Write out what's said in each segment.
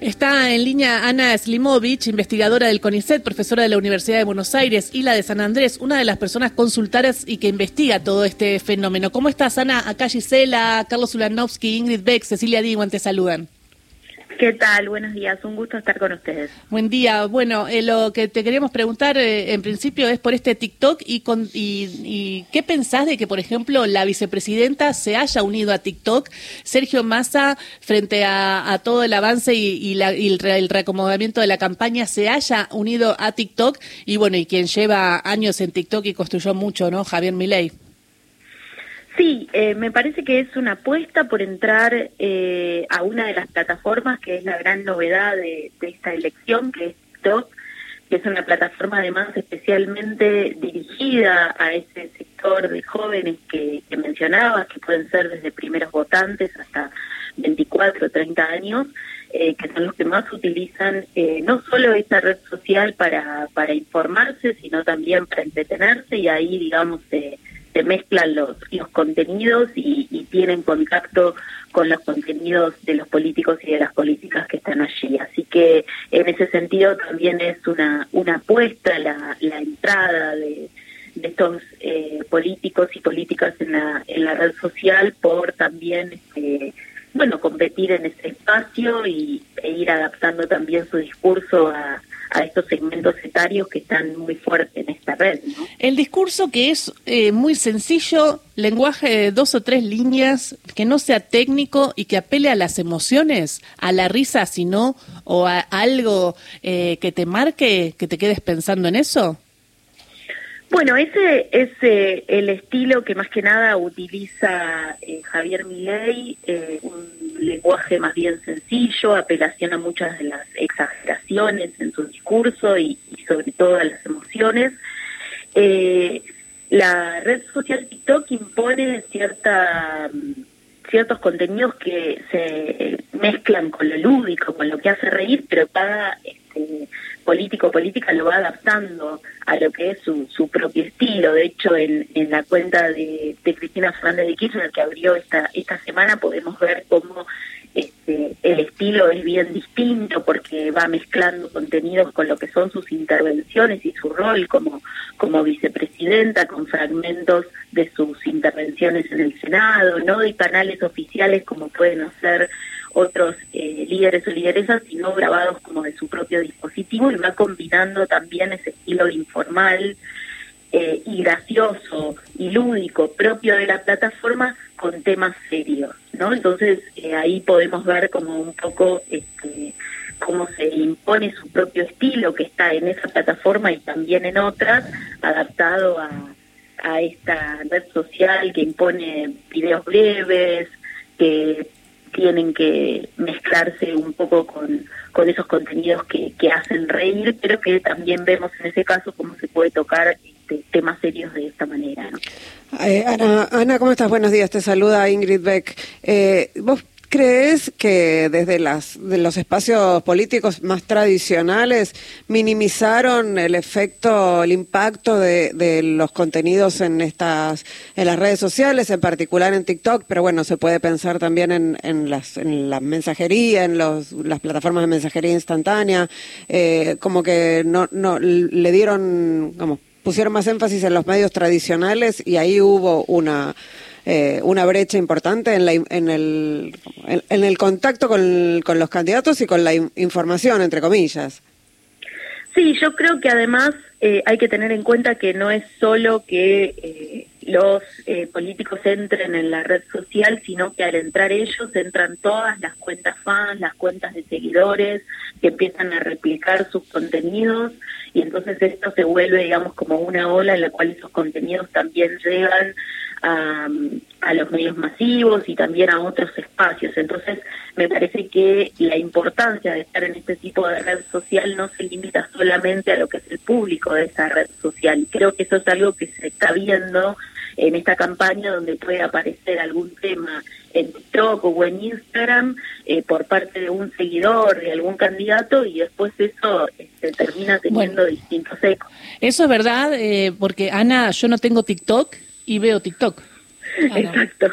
Está en línea Ana Slimovich, investigadora del CONICET, profesora de la Universidad de Buenos Aires y la de San Andrés, una de las personas consultadas y que investiga todo este fenómeno. ¿Cómo estás, Ana? Acá Gisela, Carlos Ulanovsky, Ingrid Beck, Cecilia Diwan te saludan. ¿Qué tal? Buenos días, un gusto estar con ustedes. Buen día. Bueno, eh, lo que te queríamos preguntar eh, en principio es por este TikTok y, con, y, qué pensás de que, por ejemplo, la vicepresidenta se haya unido a TikTok, Sergio Massa, frente a, todo el avance y, la, el, el, reacomodamiento de la campaña, se haya unido a TikTok y bueno, y quien lleva años en TikTok y construyó mucho, ¿no? Javier Milei. Sí, eh, me parece que es una apuesta por entrar eh, a una de las plataformas que es la gran novedad de, esta elección, que es TikTok, que es una plataforma además especialmente dirigida a ese sector de jóvenes que, mencionabas, que pueden ser desde primeros votantes hasta 24 o 30 años, eh, que son los que más utilizan no solo esta red social para, para informarse, sino también para entretenerse y ahí, digamos, se se mezclan los, los contenidos y, tienen contacto con los contenidos de los políticos y de las políticas que están allí. Así que en ese sentido también es una, una apuesta la, la entrada de, de estos eh, políticos y políticas en la, en la red social por también eh, bueno competir en ese espacio y, e ir adaptando también su discurso a, a estos segmentos etarios que están muy fuertes en esta red. El discurso que es eh, muy sencillo, lenguaje de dos o tres líneas, que no sea técnico y que apele a las emociones, a la risa, sino o a algo eh, que te marque, que te quedes pensando en eso. Bueno, ese es eh, el estilo que más que nada utiliza Javier Milei, un lenguaje más bien sencillo, apelación a muchas de las exageraciones en su discurso y, sobre todo a las emociones. Eh, la red social TikTok impone cierta ciertos contenidos que se mezclan con lo lúdico, con lo que hace reír, pero este, político política lo va adaptando a lo que es su, su propio estilo. De hecho, en, en la cuenta de, de Cristina Fernández de Kirchner que abrió esta, esta semana podemos ver cómo este, el estilo es bien distinto porque va mezclando contenidos con lo que son sus intervenciones y su rol como, como vicepresidenta, con fragmentos de sus intervenciones en el Senado, no de canales oficiales como pueden hacer otros eh, líderes o lideresas, sino grabados como de su propio dispositivo y va combinando también ese estilo informal eh, y gracioso y lúdico propio de la plataforma con temas serios, ¿no? Entonces eh, ahí podemos ver como un poco este, cómo se impone su propio estilo que está en esa plataforma y también en otras, adaptado a, a esta red social que impone videos breves, que tienen que mezclarse un poco con, con esos contenidos que, que hacen reír, pero que también vemos en ese caso cómo se puede tocar este, temas serios de esta manera. Eh, Ana, Ana, ¿cómo estás? Buenos días, te saluda Ingrid Beck. Eh, ¿Vos crees que desde las, de los espacios políticos más tradicionales minimizaron el efecto, el impacto de, de, los contenidos en estas, en las redes sociales, en particular en TikTok, pero bueno, se puede pensar también en, en, las, en la mensajería, en los, las plataformas de mensajería instantánea, eh, como que no, no le dieron, como pusieron más énfasis en los medios tradicionales y ahí hubo una eh, una brecha importante en, la, en, el, en, el contacto con, con, los candidatos y con la información, entre comillas. Sí, yo creo que además eh, hay que tener en cuenta que no es solo que eh, los políticos entren en la red social, sino que al entrar ellos entran todas las cuentas fans, las cuentas de seguidores, que empiezan a replicar sus contenidos y entonces esto se vuelve, digamos, como una ola en la cual esos contenidos también llegan a, a, los medios masivos y también a otros espacios. Entonces, me parece que la importancia de estar en este tipo de red social no se limita solamente a lo que es el público de esa red social. Creo que eso es algo que se está viendo en esta campaña donde puede aparecer algún tema en TikTok o en Instagram eh, por parte de un seguidor, de algún candidato, y después eso este, termina teniendo distintos ecos. Eso es verdad, eh, porque Ana, yo no tengo TikTok y veo TikTok. Exacto.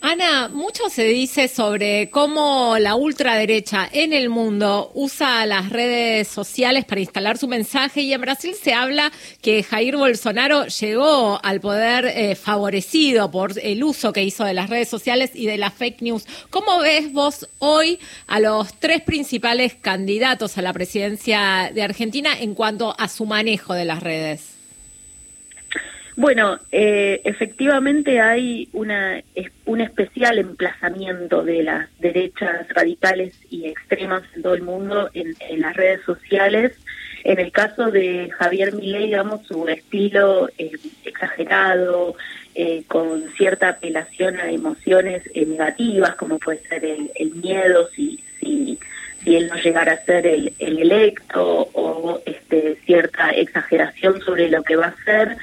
Ana, mucho se dice sobre cómo la ultraderecha en el mundo usa las redes sociales para instalar su mensaje y en Brasil se habla que Jair Bolsonaro llegó al poder eh, favorecido por el uso que hizo de las redes sociales y de las fake news. ¿Cómo ves vos hoy a los tres principales candidatos a la presidencia de Argentina en cuanto a su manejo de las redes? Bueno, eh, efectivamente hay una, un especial emplazamiento de las derechas radicales y extremas en todo el mundo en, las redes sociales. En el caso de Javier Milei, digamos, su estilo eh, exagerado, eh, con cierta apelación a emociones negativas, como puede ser el, miedo, si, si, si él no llegara a ser el, el electo, o este, cierta exageración sobre lo que va a ser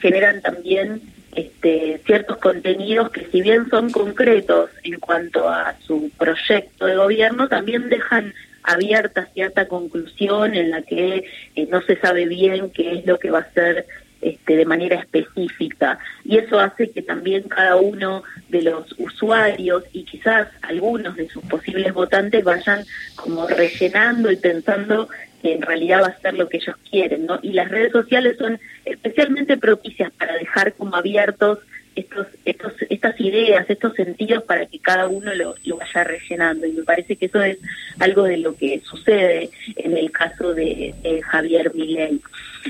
generan también este, ciertos contenidos que si bien son concretos en cuanto a su proyecto de gobierno, también dejan abierta cierta conclusión en la que eh, no se sabe bien qué es lo que va a ser este, de manera específica. Y eso hace que también cada uno de los usuarios y quizás algunos de sus posibles votantes vayan como rellenando y pensando que en realidad va a ser lo que ellos quieren, ¿no? Y las redes sociales son especialmente propicias para dejar como abiertos estos, estos, estas ideas, estos sentidos para que cada uno lo, vaya rellenando. Y me parece que eso es algo de lo que sucede en el caso de, Javier Milei.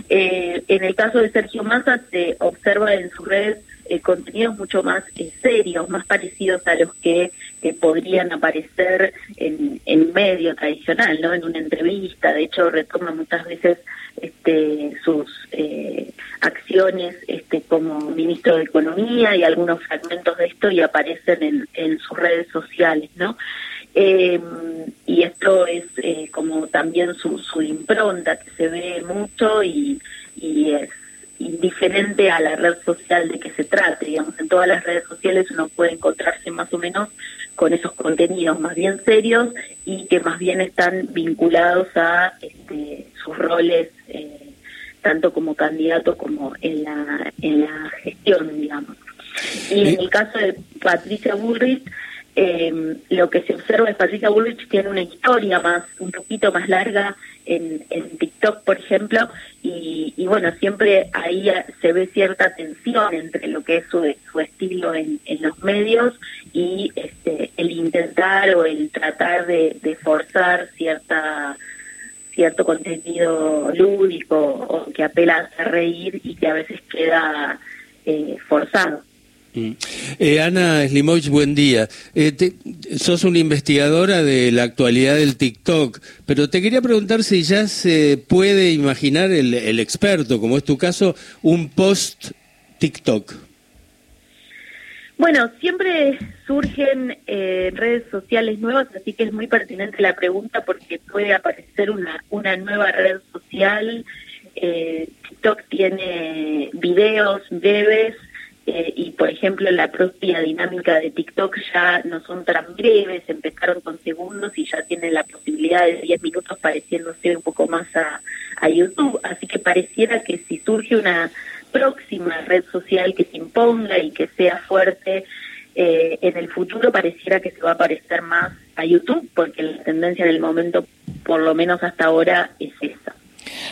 Eh, en el caso de Sergio Massa se observa en sus redes eh, contenidos mucho más eh, serios, más parecidos a los que podrían aparecer en, en medio tradicional, ¿no? En una entrevista, de hecho retoma muchas veces este, sus eh, acciones este, como ministro de Economía y algunos fragmentos de esto y aparecen en, sus redes sociales, ¿no? y esto es como también su, su impronta que se ve mucho y es indiferente a la red social de que se trate. Digamos, en todas las redes sociales uno puede encontrarse más o menos con esos contenidos más bien serios y que más bien están vinculados a este, sus roles eh, tanto como candidato como en la, en la gestión, digamos. Y en el caso de Patricia Bullrich, eh, lo que se observa es Patricia Bullrich tiene una historia más, un poquito más larga en, TikTok, por ejemplo, y, bueno, siempre ahí se ve cierta tensión entre lo que es su, estilo en, los medios y este, el intentar o el tratar de, de forzar cierta cierto contenido lúdico o que apela a reír y que a veces queda eh, forzado. Mm. Eh, Ana Slimovich, buen día. Eh, sos una investigadora de la actualidad del TikTok, pero te quería preguntar si ya se puede imaginar el, el experto, como es tu caso, un post TikTok. Bueno, siempre surgen eh, redes sociales nuevas, así que es muy pertinente la pregunta porque puede aparecer una, una nueva red social. Eh, TikTok tiene videos breves eh, y por ejemplo la propia dinámica de TikTok ya no son tan breves, empezaron con segundos y ya tienen la posibilidad de 10 minutos pareciéndose un poco más a, a YouTube, así que pareciera que si surge una próxima red social que se imponga y que sea fuerte eh, en el futuro pareciera que se va a parecer más a YouTube porque la tendencia en el momento, por lo menos hasta ahora, es esa.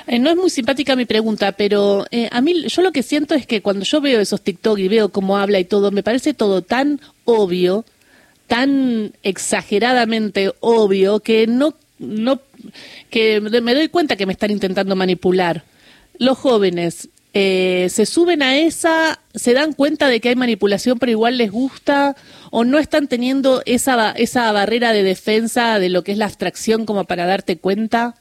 Eh, no es muy simpática mi pregunta, pero eh, a mí yo lo que siento es que cuando yo veo esos TikTok y veo cómo habla y todo, me parece todo tan obvio, tan exageradamente obvio que no no que me doy cuenta que me están intentando manipular. Los jóvenes eh, se suben a esa, se dan cuenta de que hay manipulación, pero igual les gusta, o no están teniendo esa, esa barrera de defensa de lo que es la abstracción como para darte cuenta.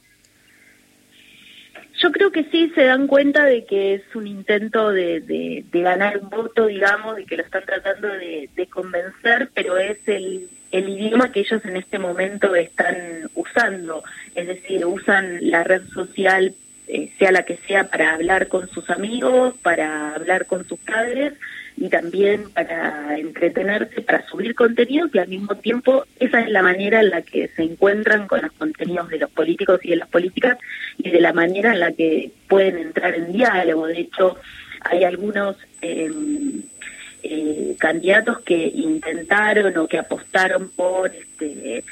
Yo creo que sí se dan cuenta de que es un intento de, de, ganar un voto, digamos, y que lo están tratando de, de convencer, pero es el, el idioma que ellos en este momento están usando. Es decir, usan la red social, eh, sea la que sea, para hablar con sus amigos, para hablar con sus padres y también para entretenerse, para subir contenidos y al mismo tiempo esa es la manera en la que se encuentran con los contenidos de los políticos y de las políticas y de la manera en la que pueden entrar en diálogo. De hecho, hay algunos... Eh, eh, candidatos que intentaron o que apostaron por este,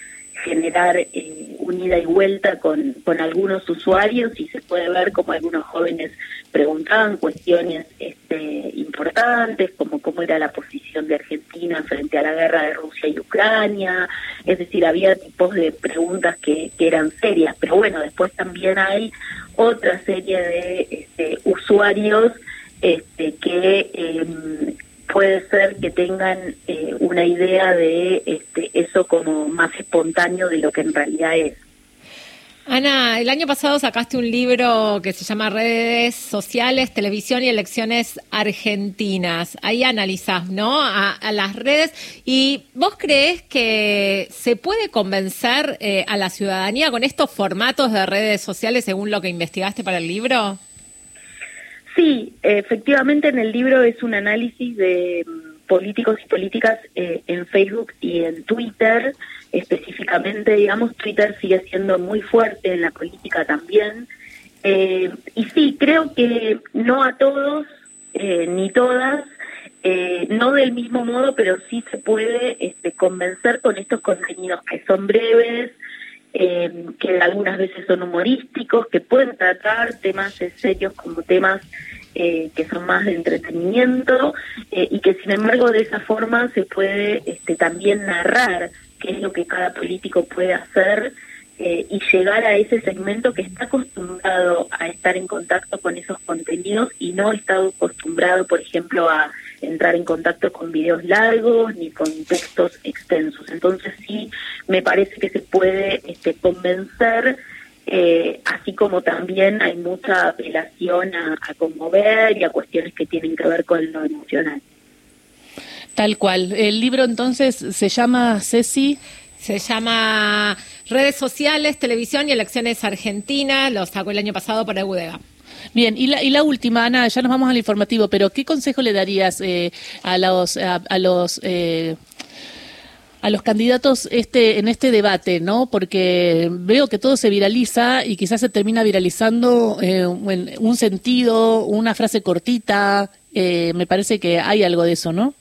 generar eh, un ida y vuelta con, con algunos usuarios y se puede ver como algunos jóvenes preguntaban cuestiones este, importantes, como cómo era la posición de Argentina frente a la guerra de Rusia y Ucrania, es decir, había tipos de preguntas que, eran serias, pero bueno, después también hay otra serie de este, usuarios este, que eh, puede ser que tengan eh, una idea de este, eso como más espontáneo de lo que en realidad es. Ana, el año pasado sacaste un libro que se llama Redes Sociales, Televisión y Elecciones Argentinas. Ahí analizás, ¿no? A, las redes. ¿Y vos crees que se puede convencer eh, a la ciudadanía con estos formatos de redes sociales según lo que investigaste para el libro? Sí, efectivamente en el libro es un análisis de políticos y políticas eh, en Facebook y en Twitter, específicamente, digamos, Twitter sigue siendo muy fuerte en la política también. Eh, y sí, creo que no a todos eh, ni todas, no del mismo modo, pero sí se puede este, convencer con estos contenidos que son breves, eh, que algunas veces son humorísticos, que pueden tratar temas serios como temas eh, que son más de entretenimiento eh, y que sin embargo de esa forma se puede este, también narrar qué es lo que cada político puede hacer eh, y llegar a ese segmento que está acostumbrado a estar en contacto con esos contenidos y no está acostumbrado, por ejemplo, a entrar en contacto con videos largos ni con textos extensos. Entonces sí, me parece que se puede este, convencer, eh, así como también hay mucha apelación a, a conmover y a cuestiones que tienen que ver con lo emocional. Tal cual. El libro entonces se llama Ceci. Se llama Redes Sociales, Televisión y Elecciones Argentinas. Lo sacó el año pasado para UDEGA. Bien, y la, y la última, Ana, ya nos vamos al informativo, pero ¿qué consejo le darías eh, a los, a, los eh, a los candidatos este en este debate, ¿no? Porque veo que todo se viraliza y quizás se termina viralizando eh, un sentido, una frase cortita. Eh, me parece que hay algo de eso, ¿no?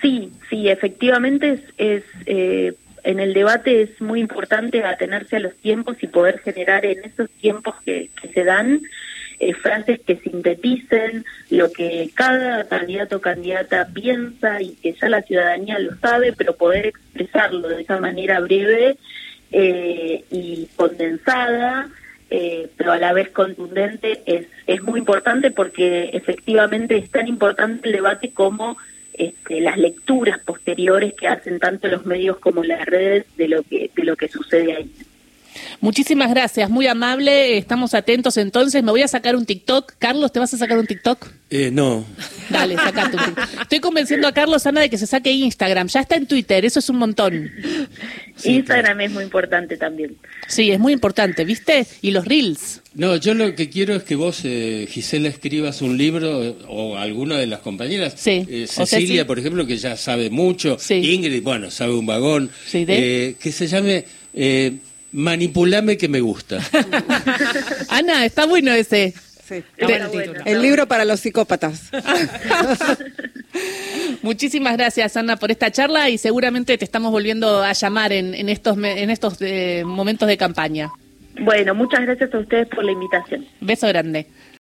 Sí, sí, efectivamente es, es eh, en el debate es muy importante atenerse a los tiempos y poder generar en esos tiempos que, se dan eh, frases que sinteticen lo que cada candidato o candidata piensa y que ya la ciudadanía lo sabe, pero poder expresarlo de esa manera breve eh, y condensada, eh, pero a la vez contundente, es, es muy importante porque efectivamente es tan importante el debate como este, las lecturas posteriores que hacen tanto los medios como las redes de lo que de lo que sucede ahí. Muchísimas gracias, muy amable. Estamos atentos entonces. Me voy a sacar un TikTok. Carlos, ¿te vas a sacar un TikTok? Eh, no. Dale, sacate un TikTok. Estoy convenciendo a Carlos Ana de que se saque Instagram. Ya está en Twitter, eso es un montón. Instagram es muy importante también. Sí, es muy importante, ¿viste? Y los Reels. No, yo lo que quiero es que vos, eh, Gisela, escribas un libro o alguna de las compañeras. Sí. Eh, Cecilia, por ejemplo, que ya sabe mucho. Ingrid, bueno, sabe un vagón. Sí, de... Eh, que se llame Manipulame que me gusta. Ana, está bueno ese. Sí. El libro para los psicópatas. Muchísimas gracias, Ana, por esta charla y seguramente te estamos volviendo a llamar en, en estos, en estos eh, momentos de campaña. Bueno, muchas gracias a ustedes por la invitación. Beso grande.